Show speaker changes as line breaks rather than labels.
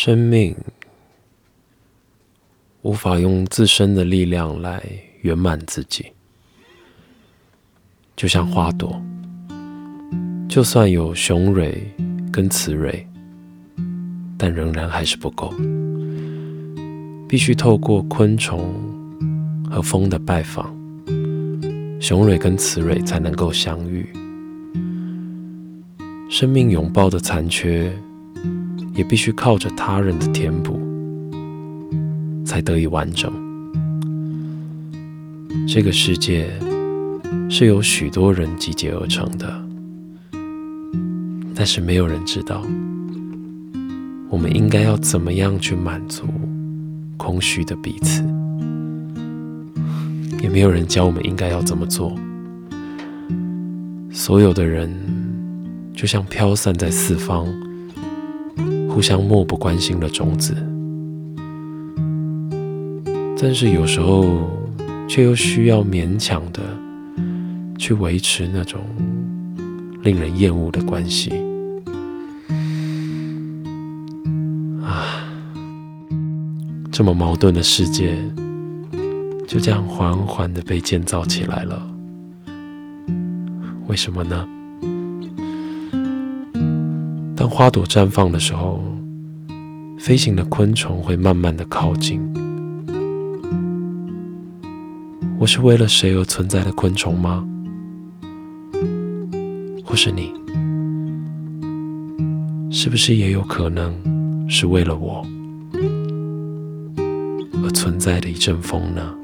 生命无法用自身的力量来圆满自己，就像花朵，就算有雄蕊跟雌蕊，但仍然还是不够，必须透过昆虫和风的拜访，雄蕊跟雌蕊才能够相遇。生命拥抱的残缺。也必须靠着他人的填补，才得以完整。这个世界是由许多人集结而成的，但是没有人知道，我们应该要怎么样去满足空虚的彼此，也没有人教我们应该要怎么做。所有的人就像飘散在四方。互相漠不关心的种子，但是有时候却又需要勉强的去维持那种令人厌恶的关系。啊，这么矛盾的世界就这样缓缓的被建造起来了，为什么呢？当花朵绽放的时候，飞行的昆虫会慢慢的靠近。我是为了谁而存在的昆虫吗？或是你，是不是也有可能是为了我而存在的一阵风呢？